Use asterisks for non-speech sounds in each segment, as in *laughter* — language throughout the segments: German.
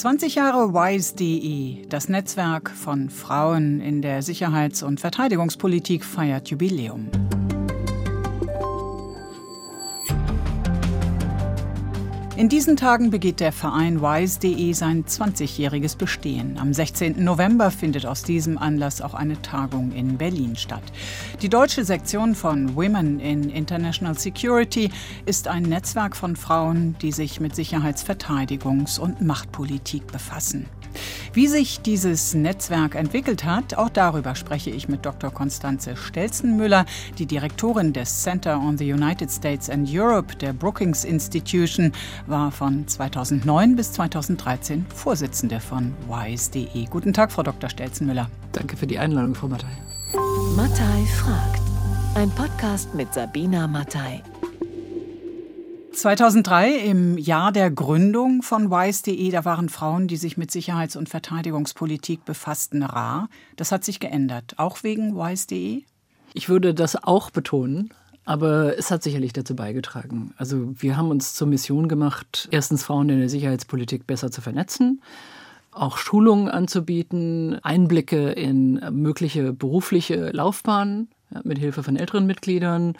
20 Jahre WISE.de, das Netzwerk von Frauen in der Sicherheits- und Verteidigungspolitik, feiert Jubiläum. In diesen Tagen begeht der Verein WISE.de sein 20-jähriges Bestehen. Am 16. November findet aus diesem Anlass auch eine Tagung in Berlin statt. Die deutsche Sektion von Women in International Security ist ein Netzwerk von Frauen, die sich mit Sicherheits-, Verteidigungs- und Machtpolitik befassen. Wie sich dieses Netzwerk entwickelt hat, auch darüber spreche ich mit Dr. Konstanze Stelzenmüller, die Direktorin des Center on the United States and Europe der Brookings Institution, war von 2009 bis 2013 Vorsitzende von WISE.de. Guten Tag, Frau Dr. Stelzenmüller. Danke für die Einladung, Frau Mattei. Mattei fragt. Ein Podcast mit Sabina Mattei. 2003, im Jahr der Gründung von WISE.de, da waren Frauen, die sich mit Sicherheits- und Verteidigungspolitik befassten, rar. Das hat sich geändert, auch wegen WISE.de? Ich würde das auch betonen. Aber es hat sicherlich dazu beigetragen. Also wir haben uns zur Mission gemacht, erstens Frauen in der Sicherheitspolitik besser zu vernetzen, auch Schulungen anzubieten, Einblicke in mögliche berufliche Laufbahnen ja, mit Hilfe von älteren Mitgliedern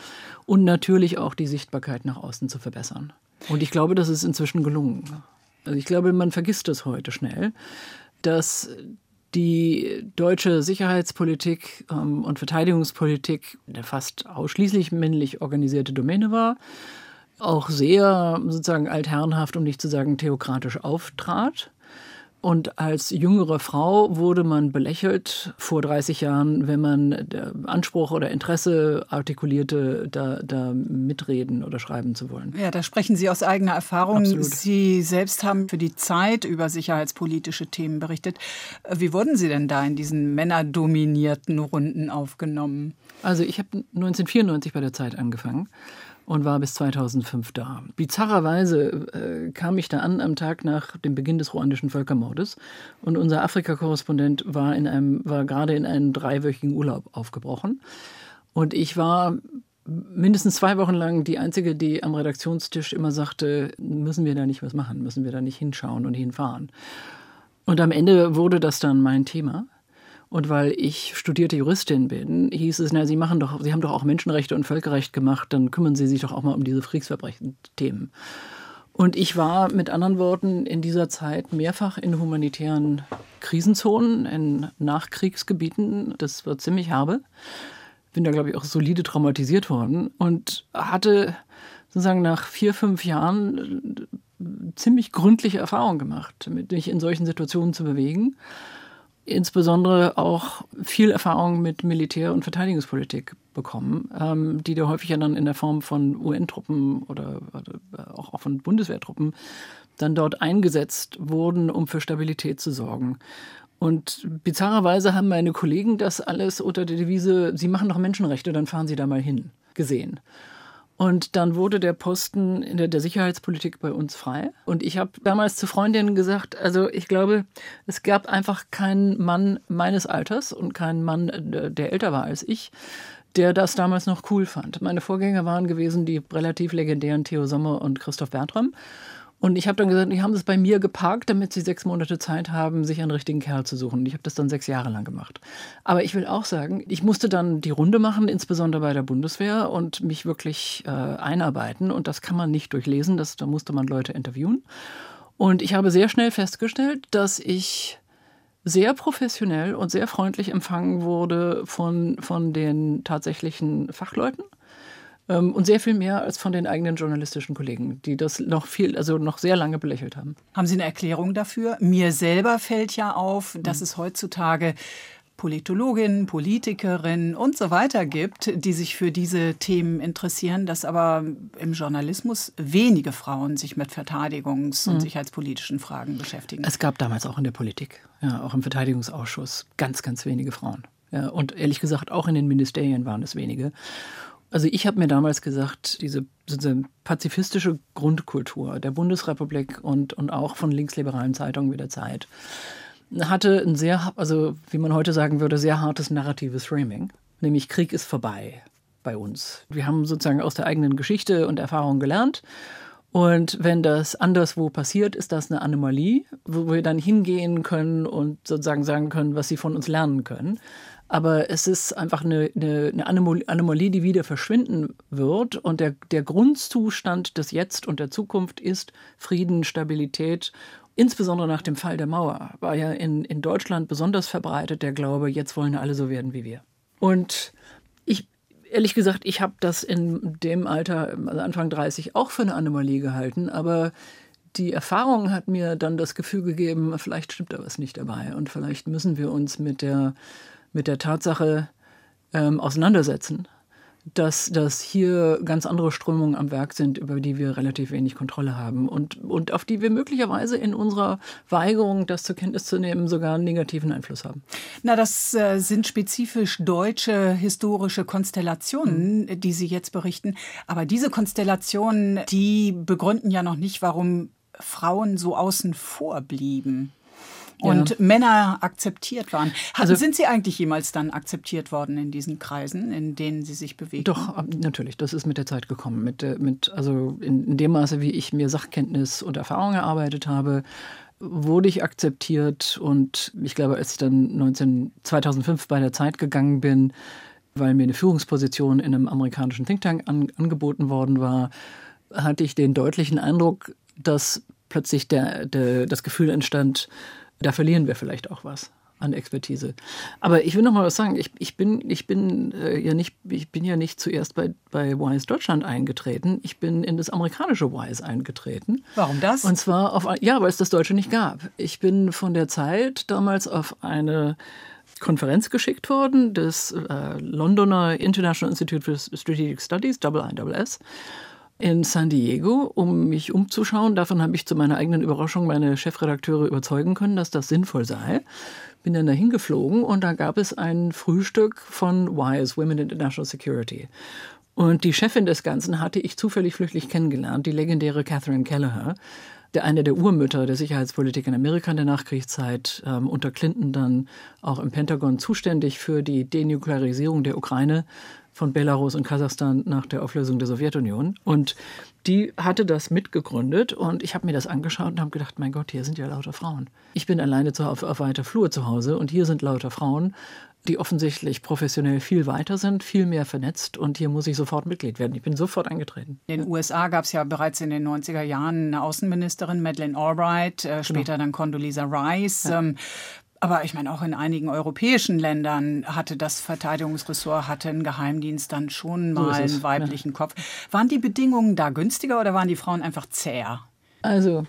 und natürlich auch die Sichtbarkeit nach außen zu verbessern. Und ich glaube, das ist inzwischen gelungen. Also ich glaube, man vergisst es heute schnell, dass die deutsche Sicherheitspolitik ähm, und Verteidigungspolitik eine fast ausschließlich männlich organisierte Domäne war, auch sehr sozusagen altherrenhaft, um nicht zu sagen theokratisch auftrat. Und als jüngere Frau wurde man belächelt vor 30 Jahren, wenn man Anspruch oder Interesse artikulierte, da, da mitreden oder schreiben zu wollen. Ja, da sprechen Sie aus eigener Erfahrung. Absolut. Sie selbst haben für die Zeit über sicherheitspolitische Themen berichtet. Wie wurden Sie denn da in diesen männerdominierten Runden aufgenommen? Also ich habe 1994 bei der Zeit angefangen und war bis 2005 da. Bizarrerweise äh, kam ich da an am Tag nach dem Beginn des ruandischen Völkermordes und unser Afrika-Korrespondent war, war gerade in einen dreiwöchigen Urlaub aufgebrochen. Und ich war mindestens zwei Wochen lang die Einzige, die am Redaktionstisch immer sagte, müssen wir da nicht was machen, müssen wir da nicht hinschauen und hinfahren. Und am Ende wurde das dann mein Thema. Und weil ich studierte Juristin bin, hieß es, na, Sie machen doch, Sie haben doch auch Menschenrechte und Völkerrecht gemacht, dann kümmern Sie sich doch auch mal um diese Kriegsverbrechen-Themen. Und ich war mit anderen Worten in dieser Zeit mehrfach in humanitären Krisenzonen, in Nachkriegsgebieten. Das war ziemlich herbe. Bin da, glaube ich, auch solide traumatisiert worden und hatte sozusagen nach vier, fünf Jahren ziemlich gründliche Erfahrungen gemacht, mich in solchen Situationen zu bewegen insbesondere auch viel Erfahrung mit Militär- und Verteidigungspolitik bekommen, ähm, die da häufig ja dann in der Form von UN-Truppen oder, oder auch, auch von Bundeswehrtruppen dann dort eingesetzt wurden, um für Stabilität zu sorgen. Und bizarrerweise haben meine Kollegen das alles unter der Devise, Sie machen doch Menschenrechte, dann fahren Sie da mal hin, gesehen. Und dann wurde der Posten in der, der Sicherheitspolitik bei uns frei. Und ich habe damals zu Freundinnen gesagt, also ich glaube, es gab einfach keinen Mann meines Alters und keinen Mann, der älter war als ich, der das damals noch cool fand. Meine Vorgänger waren gewesen die relativ legendären Theo Sommer und Christoph Bertram. Und ich habe dann gesagt, die haben das bei mir geparkt, damit sie sechs Monate Zeit haben, sich einen richtigen Kerl zu suchen. Und ich habe das dann sechs Jahre lang gemacht. Aber ich will auch sagen, ich musste dann die Runde machen, insbesondere bei der Bundeswehr, und mich wirklich äh, einarbeiten. Und das kann man nicht durchlesen, das, da musste man Leute interviewen. Und ich habe sehr schnell festgestellt, dass ich sehr professionell und sehr freundlich empfangen wurde von, von den tatsächlichen Fachleuten und sehr viel mehr als von den eigenen journalistischen Kollegen, die das noch viel, also noch sehr lange belächelt haben. Haben Sie eine Erklärung dafür? Mir selber fällt ja auf, dass mhm. es heutzutage Politologinnen, Politikerinnen und so weiter gibt, die sich für diese Themen interessieren, dass aber im Journalismus wenige Frauen sich mit Verteidigungs- und mhm. sicherheitspolitischen Fragen beschäftigen. Es gab damals auch in der Politik, ja, auch im Verteidigungsausschuss, ganz, ganz wenige Frauen. Ja, und ehrlich gesagt, auch in den Ministerien waren es wenige. Also ich habe mir damals gesagt, diese, diese, pazifistische Grundkultur der Bundesrepublik und, und auch von linksliberalen Zeitungen wie der Zeit hatte ein sehr, also wie man heute sagen würde, sehr hartes narratives Framing. Nämlich Krieg ist vorbei bei uns. Wir haben sozusagen aus der eigenen Geschichte und Erfahrung gelernt Und wenn das anderswo passiert, ist das eine Anomalie, wo wir dann hingehen können und sozusagen sagen können, was sie von uns lernen können. Aber es ist einfach eine, eine, eine Anomalie, die wieder verschwinden wird. Und der, der Grundzustand des Jetzt und der Zukunft ist Frieden, Stabilität. Insbesondere nach dem Fall der Mauer war ja in, in Deutschland besonders verbreitet der Glaube, jetzt wollen alle so werden wie wir. Und ich ehrlich gesagt, ich habe das in dem Alter, also Anfang 30, auch für eine Anomalie gehalten, aber die Erfahrung hat mir dann das Gefühl gegeben, vielleicht stimmt da was nicht dabei und vielleicht müssen wir uns mit der, mit der Tatsache ähm, auseinandersetzen, dass, dass hier ganz andere Strömungen am Werk sind, über die wir relativ wenig Kontrolle haben und, und auf die wir möglicherweise in unserer Weigerung, das zur Kenntnis zu nehmen, sogar einen negativen Einfluss haben. Na, das äh, sind spezifisch deutsche historische Konstellationen, mhm. die Sie jetzt berichten. Aber diese Konstellationen, die begründen ja noch nicht, warum Frauen so außen vor blieben und ja. Männer akzeptiert waren. Also sind Sie eigentlich jemals dann akzeptiert worden in diesen Kreisen, in denen Sie sich bewegen? Doch, natürlich. Das ist mit der Zeit gekommen. Mit, mit, also in, in dem Maße, wie ich mir Sachkenntnis und Erfahrung erarbeitet habe, wurde ich akzeptiert und ich glaube, als ich dann 19, 2005 bei der Zeit gegangen bin, weil mir eine Führungsposition in einem amerikanischen Think Tank an, angeboten worden war, hatte ich den deutlichen Eindruck, dass plötzlich der, der, das Gefühl entstand, da verlieren wir vielleicht auch was an Expertise. Aber ich will noch mal was sagen. Ich, ich bin, ich bin äh, ja nicht, ich bin ja nicht zuerst bei, bei Wise Deutschland eingetreten. Ich bin in das amerikanische Wise eingetreten. Warum das? Und zwar auf, ja, weil es das Deutsche nicht gab. Ich bin von der Zeit damals auf eine Konferenz geschickt worden, des äh, Londoner International Institute for Strategic Studies, IISS in San Diego, um mich umzuschauen. Davon habe ich zu meiner eigenen Überraschung meine Chefredakteure überzeugen können, dass das sinnvoll sei. Bin dann dahin geflogen und da gab es ein Frühstück von WISE, Women in International Security. Und die Chefin des Ganzen hatte ich zufällig flüchtig kennengelernt, die legendäre Catherine Kelleher, der eine der Urmütter der Sicherheitspolitik in Amerika in der Nachkriegszeit, ähm, unter Clinton dann auch im Pentagon zuständig für die Denuklearisierung der Ukraine von Belarus und Kasachstan nach der Auflösung der Sowjetunion. Und die hatte das mitgegründet und ich habe mir das angeschaut und habe gedacht, mein Gott, hier sind ja lauter Frauen. Ich bin alleine auf, auf weiter Flur zu Hause und hier sind lauter Frauen, die offensichtlich professionell viel weiter sind, viel mehr vernetzt und hier muss ich sofort Mitglied werden. Ich bin sofort eingetreten. In den USA gab es ja bereits in den 90er Jahren eine Außenministerin, Madeleine Albright, äh, später genau. dann Condoleezza Rice. Ja. Ähm, aber ich meine, auch in einigen europäischen Ländern hatte das Verteidigungsressort, hatte ein Geheimdienst dann schon mal so einen weiblichen ja. Kopf. Waren die Bedingungen da günstiger oder waren die Frauen einfach zäher? Also,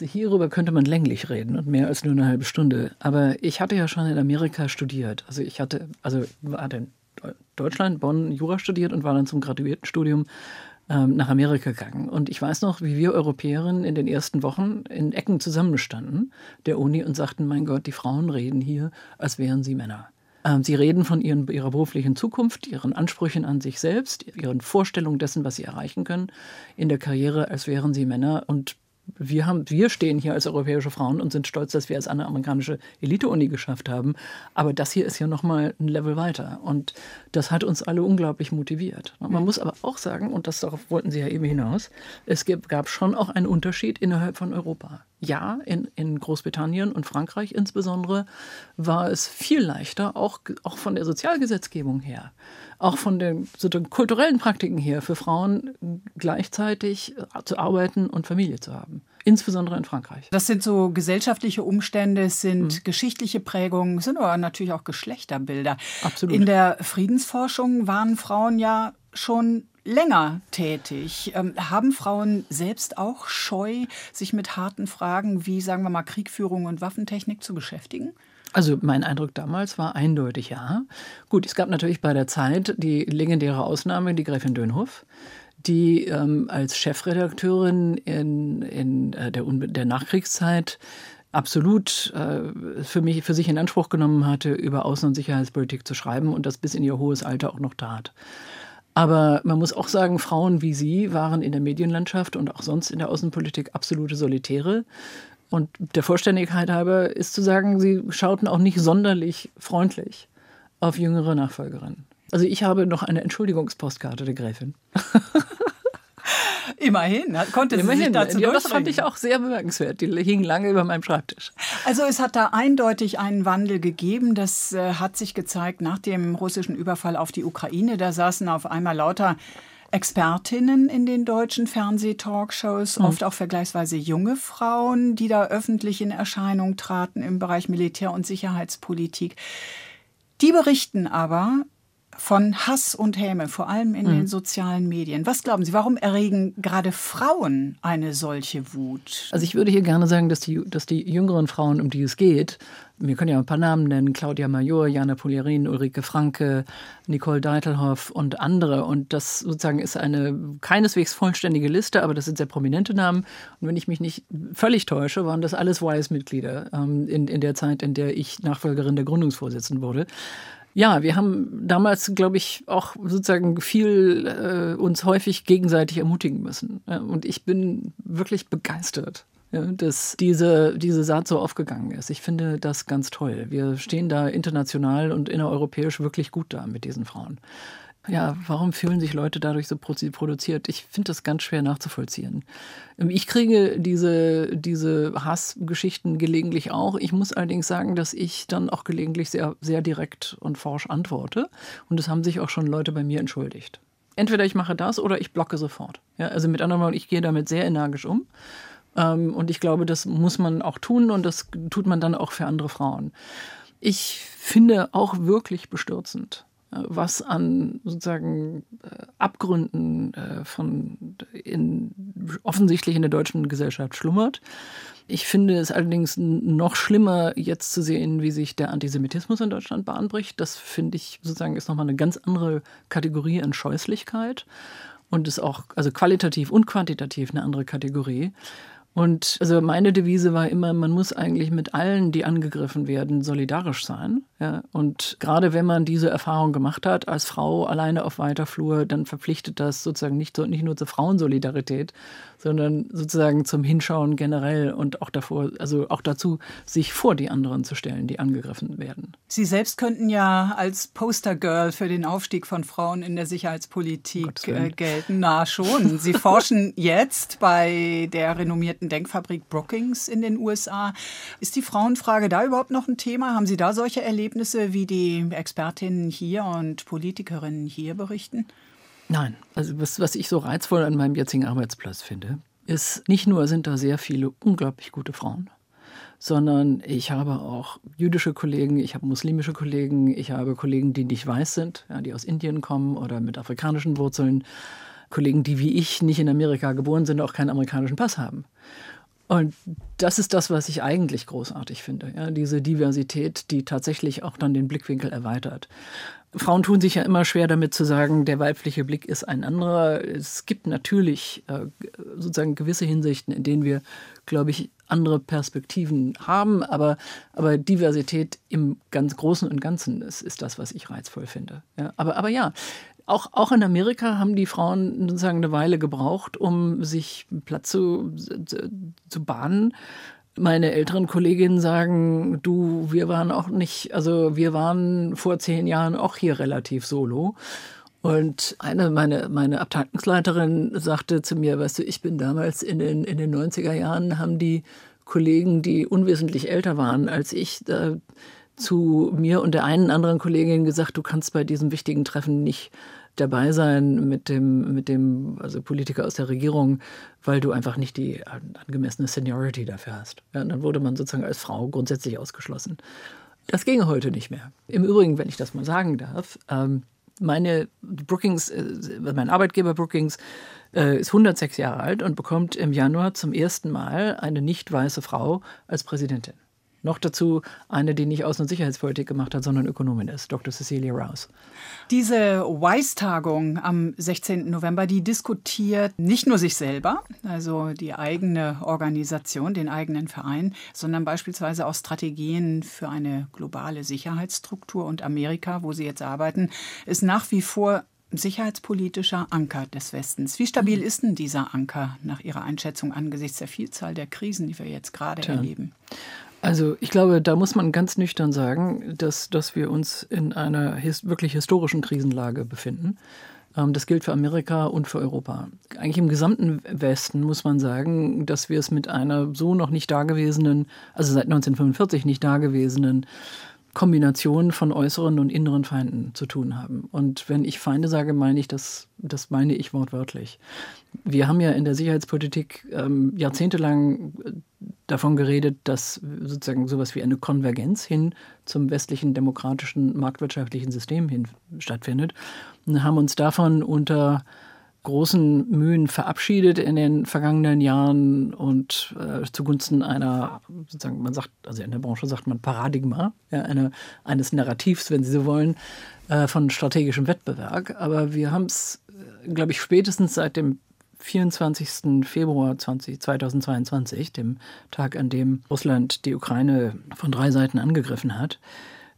hierüber könnte man länglich reden und mehr als nur eine halbe Stunde. Aber ich hatte ja schon in Amerika studiert. Also ich hatte, also hatte in Deutschland, Bonn Jura studiert und war dann zum Graduiertenstudium ähm, nach Amerika gegangen. Und ich weiß noch, wie wir Europäerinnen in den ersten Wochen in Ecken zusammenstanden, der Uni, und sagten, mein Gott, die Frauen reden hier, als wären sie Männer. Ähm, sie reden von ihren, ihrer beruflichen Zukunft, ihren Ansprüchen an sich selbst, ihren Vorstellungen dessen, was sie erreichen können in der Karriere, als wären sie Männer. Und wir, haben, wir stehen hier als europäische Frauen und sind stolz, dass wir es an eine amerikanische Elite-Uni geschafft haben. Aber das hier ist ja nochmal ein Level weiter. Und das hat uns alle unglaublich motiviert. Man mhm. muss aber auch sagen, und das darauf wollten Sie ja eben hinaus, es gab schon auch einen Unterschied innerhalb von Europa. Ja, in, in Großbritannien und Frankreich insbesondere war es viel leichter, auch, auch von der Sozialgesetzgebung her, auch von den, so den kulturellen Praktiken her, für Frauen gleichzeitig zu arbeiten und Familie zu haben. Insbesondere in Frankreich. Das sind so gesellschaftliche Umstände, es sind mhm. geschichtliche Prägungen, es sind aber natürlich auch Geschlechterbilder. Absolut. In der Friedensforschung waren Frauen ja schon länger tätig. Ähm, haben Frauen selbst auch Scheu, sich mit harten Fragen wie, sagen wir mal, Kriegführung und Waffentechnik zu beschäftigen? Also mein Eindruck damals war eindeutig ja. Gut, es gab natürlich bei der Zeit die legendäre Ausnahme, die Gräfin Dönhoff, die ähm, als Chefredakteurin in, in äh, der, der Nachkriegszeit absolut äh, für mich für sich in Anspruch genommen hatte, über Außen- und Sicherheitspolitik zu schreiben und das bis in ihr hohes Alter auch noch tat. Aber man muss auch sagen, Frauen wie sie waren in der Medienlandschaft und auch sonst in der Außenpolitik absolute Solitäre. Und der Vollständigkeit halber ist zu sagen, sie schauten auch nicht sonderlich freundlich auf jüngere Nachfolgerinnen. Also ich habe noch eine Entschuldigungspostkarte der Gräfin. *laughs* *laughs* Immerhin, konnte Immerhin. sie sich dazu ja, Das fand ich auch sehr bemerkenswert. Die hing lange über meinem Schreibtisch. Also es hat da eindeutig einen Wandel gegeben. Das äh, hat sich gezeigt nach dem russischen Überfall auf die Ukraine. Da saßen auf einmal lauter Expertinnen in den deutschen Fernsehtalkshows, mhm. oft auch vergleichsweise junge Frauen, die da öffentlich in Erscheinung traten im Bereich Militär- und Sicherheitspolitik. Die berichten aber von Hass und Häme, vor allem in mhm. den sozialen Medien. Was glauben Sie, warum erregen gerade Frauen eine solche Wut? Also ich würde hier gerne sagen, dass die, dass die jüngeren Frauen, um die es geht, wir können ja ein paar Namen nennen, Claudia Major, Jana Polierin, Ulrike Franke, Nicole Deitelhoff und andere. Und das sozusagen ist eine keineswegs vollständige Liste, aber das sind sehr prominente Namen. Und wenn ich mich nicht völlig täusche, waren das alles WISE-Mitglieder ähm, in, in der Zeit, in der ich Nachfolgerin der Gründungsvorsitzenden wurde. Ja, wir haben damals, glaube ich, auch sozusagen viel äh, uns häufig gegenseitig ermutigen müssen. Und ich bin wirklich begeistert, dass diese, diese Saat so aufgegangen ist. Ich finde das ganz toll. Wir stehen da international und innereuropäisch wirklich gut da mit diesen Frauen. Ja, warum fühlen sich Leute dadurch so produziert? Ich finde das ganz schwer nachzuvollziehen. Ähm, ich kriege diese, diese Hassgeschichten gelegentlich auch. Ich muss allerdings sagen, dass ich dann auch gelegentlich sehr, sehr direkt und forsch antworte. Und es haben sich auch schon Leute bei mir entschuldigt. Entweder ich mache das oder ich blocke sofort. Ja, also mit anderen Worten, ich gehe damit sehr energisch um. Ähm, und ich glaube, das muss man auch tun und das tut man dann auch für andere Frauen. Ich finde auch wirklich bestürzend, was an sozusagen äh, Abgründen äh, von in, offensichtlich in der deutschen Gesellschaft schlummert. Ich finde es allerdings noch schlimmer, jetzt zu sehen, wie sich der Antisemitismus in Deutschland bahnbricht. Das finde ich sozusagen ist nochmal eine ganz andere Kategorie an Scheußlichkeit und ist auch also qualitativ und quantitativ eine andere Kategorie. Und also meine Devise war immer, man muss eigentlich mit allen, die angegriffen werden, solidarisch sein. Ja, und gerade wenn man diese Erfahrung gemacht hat, als Frau alleine auf weiter Flur, dann verpflichtet das sozusagen nicht, nicht nur zur Frauensolidarität, sondern sozusagen zum Hinschauen generell und auch davor, also auch dazu, sich vor die anderen zu stellen, die angegriffen werden. Sie selbst könnten ja als Postergirl für den Aufstieg von Frauen in der Sicherheitspolitik äh, gelten. Na schon. Sie *laughs* forschen jetzt bei der renommierten Denkfabrik Brookings in den USA. Ist die Frauenfrage da überhaupt noch ein Thema? Haben Sie da solche Erlebnisse? Wie die Expertinnen hier und Politikerinnen hier berichten? Nein, also was, was ich so reizvoll an meinem jetzigen Arbeitsplatz finde, ist, nicht nur sind da sehr viele unglaublich gute Frauen, sondern ich habe auch jüdische Kollegen, ich habe muslimische Kollegen, ich habe Kollegen, die nicht weiß sind, ja, die aus Indien kommen oder mit afrikanischen Wurzeln, Kollegen, die wie ich nicht in Amerika geboren sind, auch keinen amerikanischen Pass haben. Und das ist das, was ich eigentlich großartig finde. Ja, diese Diversität, die tatsächlich auch dann den Blickwinkel erweitert. Frauen tun sich ja immer schwer damit zu sagen, der weibliche Blick ist ein anderer. Es gibt natürlich äh, sozusagen gewisse Hinsichten, in denen wir, glaube ich, andere Perspektiven haben, aber, aber Diversität im ganz Großen und Ganzen ist, ist das, was ich reizvoll finde. Ja, aber, aber ja, auch, auch in Amerika haben die Frauen sozusagen eine Weile gebraucht, um sich Platz zu, zu, zu bahnen. Meine älteren Kolleginnen sagen, du, wir waren auch nicht, also wir waren vor zehn Jahren auch hier relativ solo. Und eine, meine, meine Abteilungsleiterin sagte zu mir, weißt du, ich bin damals in den, in den 90er Jahren, haben die Kollegen, die unwesentlich älter waren als ich, da zu mir und der einen anderen Kollegin gesagt, du kannst bei diesem wichtigen Treffen nicht dabei sein mit dem, mit dem, also Politiker aus der Regierung, weil du einfach nicht die angemessene Seniority dafür hast. Ja, und dann wurde man sozusagen als Frau grundsätzlich ausgeschlossen. Das ginge heute nicht mehr. Im Übrigen, wenn ich das mal sagen darf, ähm, meine Brookings, äh, mein Arbeitgeber Brookings äh, ist 106 Jahre alt und bekommt im Januar zum ersten Mal eine nicht weiße Frau als Präsidentin. Noch dazu eine, die nicht Außen- und Sicherheitspolitik gemacht hat, sondern Ökonomin ist, Dr. Cecilia Rouse. Diese WISE-Tagung am 16. November, die diskutiert nicht nur sich selber, also die eigene Organisation, den eigenen Verein, sondern beispielsweise auch Strategien für eine globale Sicherheitsstruktur. Und Amerika, wo Sie jetzt arbeiten, ist nach wie vor sicherheitspolitischer Anker des Westens. Wie stabil mhm. ist denn dieser Anker nach Ihrer Einschätzung angesichts der Vielzahl der Krisen, die wir jetzt gerade Tja. erleben? Also ich glaube, da muss man ganz nüchtern sagen, dass, dass wir uns in einer his wirklich historischen Krisenlage befinden. Ähm, das gilt für Amerika und für Europa. Eigentlich im gesamten Westen muss man sagen, dass wir es mit einer so noch nicht dagewesenen, also seit 1945 nicht dagewesenen Kombination von äußeren und inneren Feinden zu tun haben. Und wenn ich Feinde sage, meine ich das, das meine ich wortwörtlich. Wir haben ja in der Sicherheitspolitik ähm, jahrzehntelang äh, davon geredet, dass sozusagen sowas wie eine Konvergenz hin zum westlichen demokratischen marktwirtschaftlichen System hin stattfindet und haben uns davon unter großen Mühen verabschiedet in den vergangenen Jahren und äh, zugunsten einer, sozusagen, man sagt, also in der Branche sagt man Paradigma, ja, eine, eines Narrativs, wenn Sie so wollen, äh, von strategischem Wettbewerb. Aber wir haben es, äh, glaube ich, spätestens seit dem 24. Februar 20, 2022, dem Tag, an dem Russland die Ukraine von drei Seiten angegriffen hat,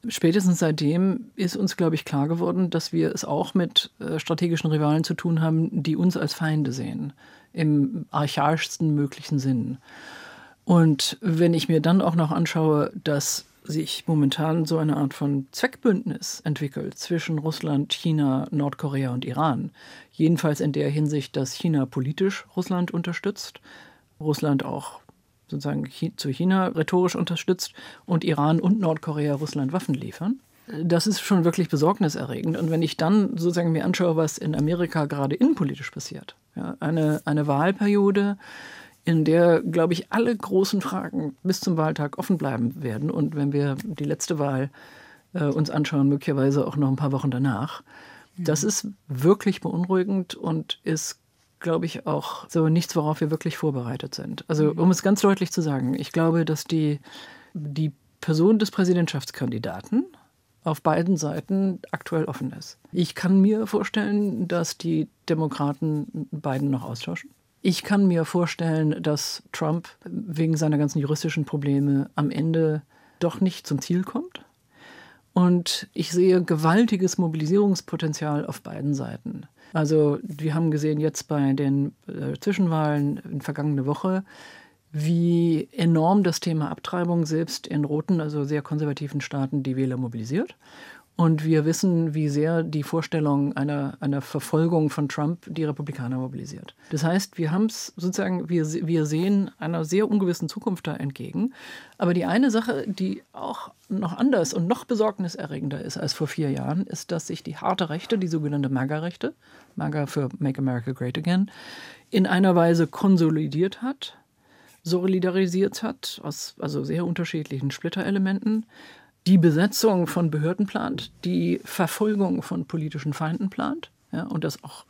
spätestens seitdem ist uns, glaube ich, klar geworden, dass wir es auch mit äh, strategischen Rivalen zu tun haben, die uns als Feinde sehen, im archaischsten möglichen Sinn. Und wenn ich mir dann auch noch anschaue, dass sich momentan so eine Art von Zweckbündnis entwickelt zwischen Russland, China, Nordkorea und Iran. Jedenfalls in der Hinsicht, dass China politisch Russland unterstützt, Russland auch sozusagen zu China rhetorisch unterstützt und Iran und Nordkorea Russland Waffen liefern. Das ist schon wirklich besorgniserregend. Und wenn ich dann sozusagen mir anschaue, was in Amerika gerade innenpolitisch passiert, ja, eine, eine Wahlperiode, in der, glaube ich, alle großen Fragen bis zum Wahltag offen bleiben werden. Und wenn wir die letzte Wahl äh, uns anschauen, möglicherweise auch noch ein paar Wochen danach, das ist wirklich beunruhigend und ist glaube ich, auch so nichts, worauf wir wirklich vorbereitet sind. Also mhm. um es ganz deutlich zu sagen, ich glaube, dass die, die Person des Präsidentschaftskandidaten auf beiden Seiten aktuell offen ist. Ich kann mir vorstellen, dass die Demokraten beiden noch austauschen. Ich kann mir vorstellen, dass Trump wegen seiner ganzen juristischen Probleme am Ende doch nicht zum Ziel kommt. Und ich sehe gewaltiges Mobilisierungspotenzial auf beiden Seiten. Also wir haben gesehen jetzt bei den äh, Zwischenwahlen in vergangene Woche, wie enorm das Thema Abtreibung selbst in roten, also sehr konservativen Staaten die Wähler mobilisiert. Und wir wissen, wie sehr die Vorstellung einer, einer Verfolgung von Trump die Republikaner mobilisiert. Das heißt, wir haben es sozusagen, wir, wir sehen einer sehr ungewissen Zukunft da entgegen. Aber die eine Sache, die auch noch anders und noch besorgniserregender ist als vor vier Jahren, ist, dass sich die harte Rechte, die sogenannte MAGA-Rechte, MAGA für Make America Great Again, in einer Weise konsolidiert hat, solidarisiert hat, aus also sehr unterschiedlichen Splitterelementen die Besetzung von Behörden plant, die Verfolgung von politischen Feinden plant ja, und das auch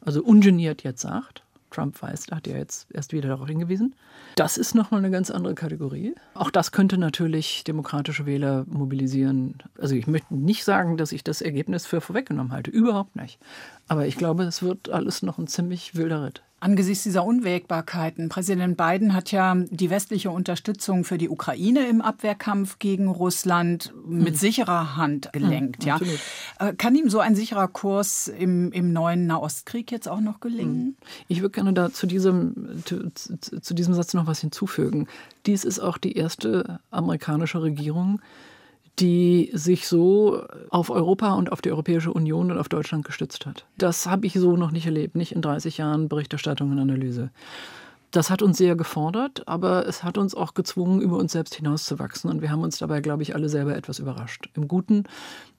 also ungeniert jetzt sagt. Trump weiß, da hat er jetzt erst wieder darauf hingewiesen. Das ist nochmal eine ganz andere Kategorie. Auch das könnte natürlich demokratische Wähler mobilisieren. Also ich möchte nicht sagen, dass ich das Ergebnis für vorweggenommen halte. Überhaupt nicht. Aber ich glaube, es wird alles noch ein ziemlich wilder Ritt. Angesichts dieser Unwägbarkeiten, Präsident Biden hat ja die westliche Unterstützung für die Ukraine im Abwehrkampf gegen Russland mit mhm. sicherer Hand gelenkt. Mhm, ja. Äh, kann ihm so ein sicherer Kurs im, im neuen Nahostkrieg jetzt auch noch gelingen? Mhm. Ich würde gerne da zu diesem, zu, zu diesem Satz noch was hinzufügen. Dies ist auch die erste amerikanische Regierung, die sich so auf Europa und auf die Europäische Union und auf Deutschland gestützt hat. Das habe ich so noch nicht erlebt, nicht in 30 Jahren Berichterstattung und Analyse. Das hat uns sehr gefordert, aber es hat uns auch gezwungen, über uns selbst hinauszuwachsen. Und wir haben uns dabei, glaube ich, alle selber etwas überrascht. Im Guten.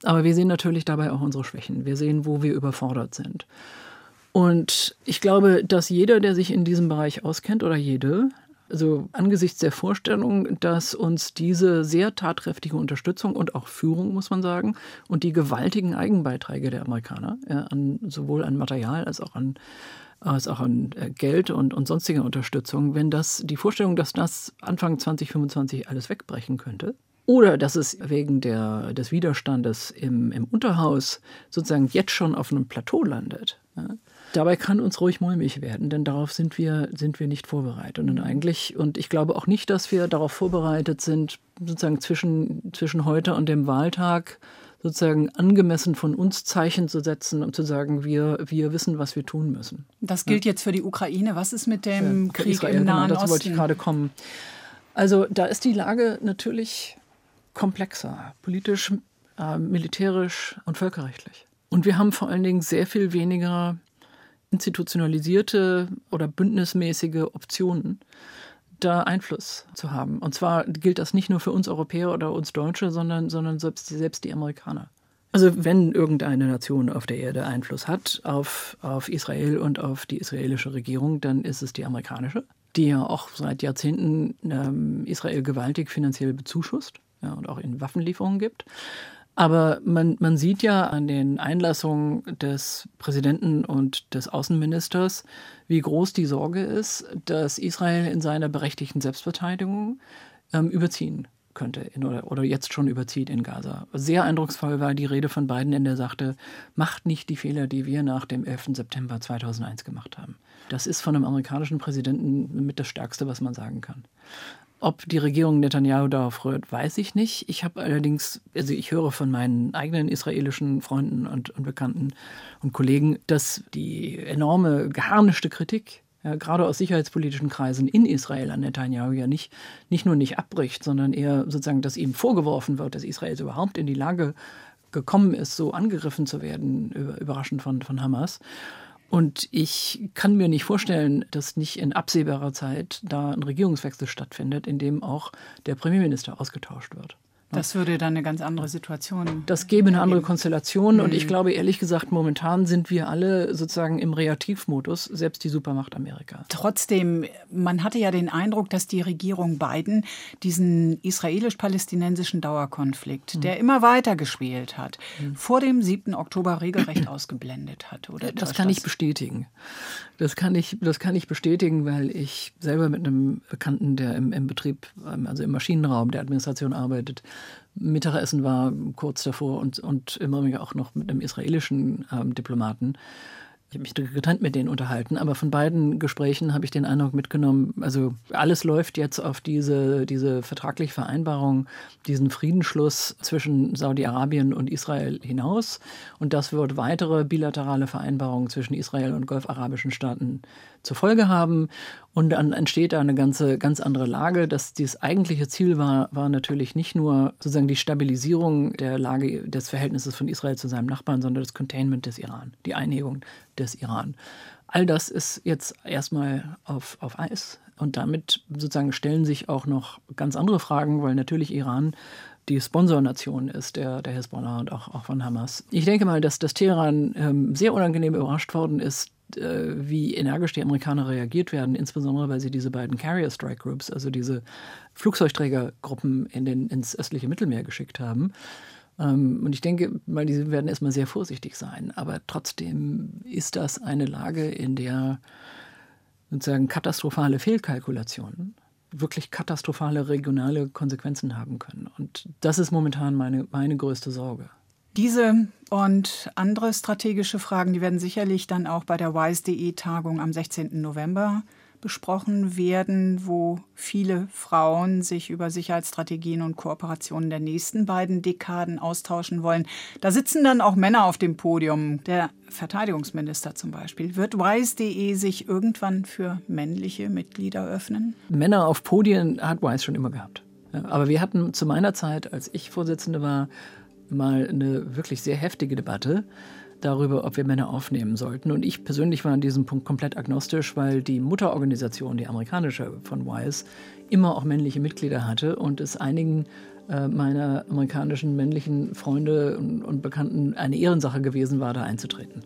Aber wir sehen natürlich dabei auch unsere Schwächen. Wir sehen, wo wir überfordert sind. Und ich glaube, dass jeder, der sich in diesem Bereich auskennt oder jede, also angesichts der Vorstellung, dass uns diese sehr tatkräftige Unterstützung und auch Führung, muss man sagen, und die gewaltigen Eigenbeiträge der Amerikaner, ja, an, sowohl an Material als auch an als auch an äh, Geld und, und sonstiger Unterstützung, wenn das die Vorstellung, dass das Anfang 2025 alles wegbrechen könnte, oder dass es wegen der, des Widerstandes im, im Unterhaus sozusagen jetzt schon auf einem Plateau landet, ja, Dabei kann uns ruhig mulmig werden, denn darauf sind wir, sind wir nicht vorbereitet. Und eigentlich, und ich glaube auch nicht, dass wir darauf vorbereitet sind, sozusagen zwischen, zwischen heute und dem Wahltag sozusagen angemessen von uns Zeichen zu setzen und zu sagen, wir, wir wissen, was wir tun müssen. Das gilt ja. jetzt für die Ukraine. Was ist mit dem ja, Krieg Israel, im Nahen genau, dazu wollte ich gerade kommen. Also da ist die Lage natürlich komplexer, politisch, äh, militärisch und völkerrechtlich. Und wir haben vor allen Dingen sehr viel weniger institutionalisierte oder bündnismäßige Optionen, da Einfluss zu haben. Und zwar gilt das nicht nur für uns Europäer oder uns Deutsche, sondern, sondern selbst, selbst die Amerikaner. Also wenn irgendeine Nation auf der Erde Einfluss hat auf, auf Israel und auf die israelische Regierung, dann ist es die amerikanische, die ja auch seit Jahrzehnten ähm, Israel gewaltig finanziell bezuschusst ja, und auch in Waffenlieferungen gibt. Aber man, man sieht ja an den Einlassungen des Präsidenten und des Außenministers, wie groß die Sorge ist, dass Israel in seiner berechtigten Selbstverteidigung ähm, überziehen könnte in, oder, oder jetzt schon überzieht in Gaza. Sehr eindrucksvoll war die Rede von Biden, der sagte, macht nicht die Fehler, die wir nach dem 11. September 2001 gemacht haben. Das ist von einem amerikanischen Präsidenten mit das Stärkste, was man sagen kann. Ob die Regierung Netanyahu darauf rührt, weiß ich nicht. Ich habe allerdings, also ich höre von meinen eigenen israelischen Freunden und, und Bekannten und Kollegen, dass die enorme geharnischte Kritik ja, gerade aus sicherheitspolitischen Kreisen in Israel an Netanyahu ja nicht, nicht nur nicht abbricht, sondern eher sozusagen, dass ihm vorgeworfen wird, dass Israel überhaupt in die Lage gekommen ist, so angegriffen zu werden, überraschend von, von Hamas. Und ich kann mir nicht vorstellen, dass nicht in absehbarer Zeit da ein Regierungswechsel stattfindet, in dem auch der Premierminister ausgetauscht wird. Das würde dann eine ganz andere Situation. Das gäbe eine andere Konstellation. Und ich mhm. glaube, ehrlich gesagt, momentan sind wir alle sozusagen im Reaktivmodus, selbst die Supermacht Amerika. Trotzdem, man hatte ja den Eindruck, dass die Regierung Biden diesen israelisch-palästinensischen Dauerkonflikt, mhm. der immer weiter gespielt hat, mhm. vor dem 7. Oktober regelrecht *clears throat* ausgeblendet hat. Oder das kann das? ich bestätigen. Das kann ich, das kann ich bestätigen, weil ich selber mit einem Bekannten, der im, im Betrieb, ähm, also im Maschinenraum der Administration arbeitet, Mittagessen war kurz davor und, und immer auch noch mit einem israelischen ähm, Diplomaten. Ich habe mich getrennt mit denen unterhalten, aber von beiden Gesprächen habe ich den Eindruck mitgenommen, also alles läuft jetzt auf diese, diese vertragliche Vereinbarung, diesen Friedensschluss zwischen Saudi-Arabien und Israel hinaus. Und das wird weitere bilaterale Vereinbarungen zwischen Israel und golfarabischen Staaten zur Folge haben. Und dann entsteht da eine ganze, ganz andere Lage. Das, das eigentliche Ziel war, war natürlich nicht nur sozusagen die Stabilisierung der Lage des Verhältnisses von Israel zu seinem Nachbarn, sondern das Containment des Iran, die Einigung des Iran. All das ist jetzt erstmal auf, auf Eis. Und damit sozusagen stellen sich auch noch ganz andere Fragen, weil natürlich Iran die Sponsornation ist, der, der Hezbollah und auch, auch von Hamas. Ich denke mal, dass, dass Teheran ähm, sehr unangenehm überrascht worden ist, äh, wie energisch die Amerikaner reagiert werden, insbesondere weil sie diese beiden Carrier Strike Groups, also diese Flugzeugträgergruppen in den, ins östliche Mittelmeer geschickt haben. Ähm, und ich denke, weil die werden erstmal sehr vorsichtig sein. Aber trotzdem ist das eine Lage, in der sozusagen katastrophale Fehlkalkulationen wirklich katastrophale regionale Konsequenzen haben können. Und das ist momentan meine, meine größte Sorge. Diese und andere strategische Fragen, die werden sicherlich dann auch bei der WISE.de-Tagung am 16. November besprochen werden, wo viele Frauen sich über Sicherheitsstrategien und Kooperationen der nächsten beiden Dekaden austauschen wollen. Da sitzen dann auch Männer auf dem Podium, der Verteidigungsminister zum Beispiel. Wird WISE.de sich irgendwann für männliche Mitglieder öffnen? Männer auf Podien hat WISE schon immer gehabt. Aber wir hatten zu meiner Zeit, als ich Vorsitzende war, mal eine wirklich sehr heftige Debatte darüber, ob wir Männer aufnehmen sollten. Und ich persönlich war an diesem Punkt komplett agnostisch, weil die Mutterorganisation, die amerikanische von WISE, immer auch männliche Mitglieder hatte und es einigen äh, meiner amerikanischen männlichen Freunde und, und Bekannten eine Ehrensache gewesen war, da einzutreten.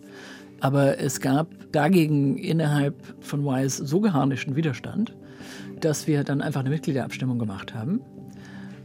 Aber es gab dagegen innerhalb von WISE so geharnischten Widerstand, dass wir dann einfach eine Mitgliederabstimmung gemacht haben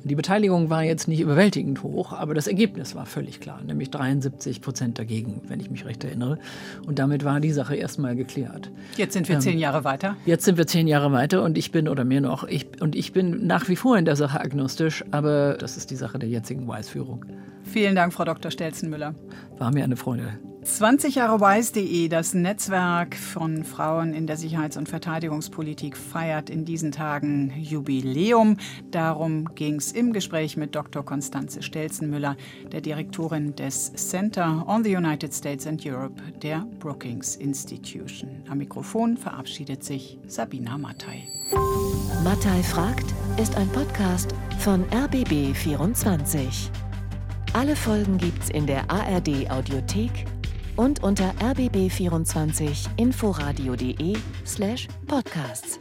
die Beteiligung war jetzt nicht überwältigend hoch, aber das Ergebnis war völlig klar, nämlich 73 Prozent dagegen, wenn ich mich recht erinnere. Und damit war die Sache erstmal geklärt. Jetzt sind wir ähm, zehn Jahre weiter. Jetzt sind wir zehn Jahre weiter und ich bin, oder mehr noch, ich, und ich bin nach wie vor in der Sache agnostisch, aber das ist die Sache der jetzigen Weißführung. Vielen Dank, Frau Dr. Stelzenmüller. War mir eine Freude. 20 Jahre Weiß.de, das Netzwerk von Frauen in der Sicherheits- und Verteidigungspolitik, feiert in diesen Tagen Jubiläum. Darum ging es im Gespräch mit Dr. Konstanze Stelzenmüller, der Direktorin des Center on the United States and Europe der Brookings Institution. Am Mikrofon verabschiedet sich Sabina Mattei. Mattei fragt ist ein Podcast von RBB 24. Alle Folgen gibt's in der ARD Audiothek und unter rbb24inforadio.de slash podcasts.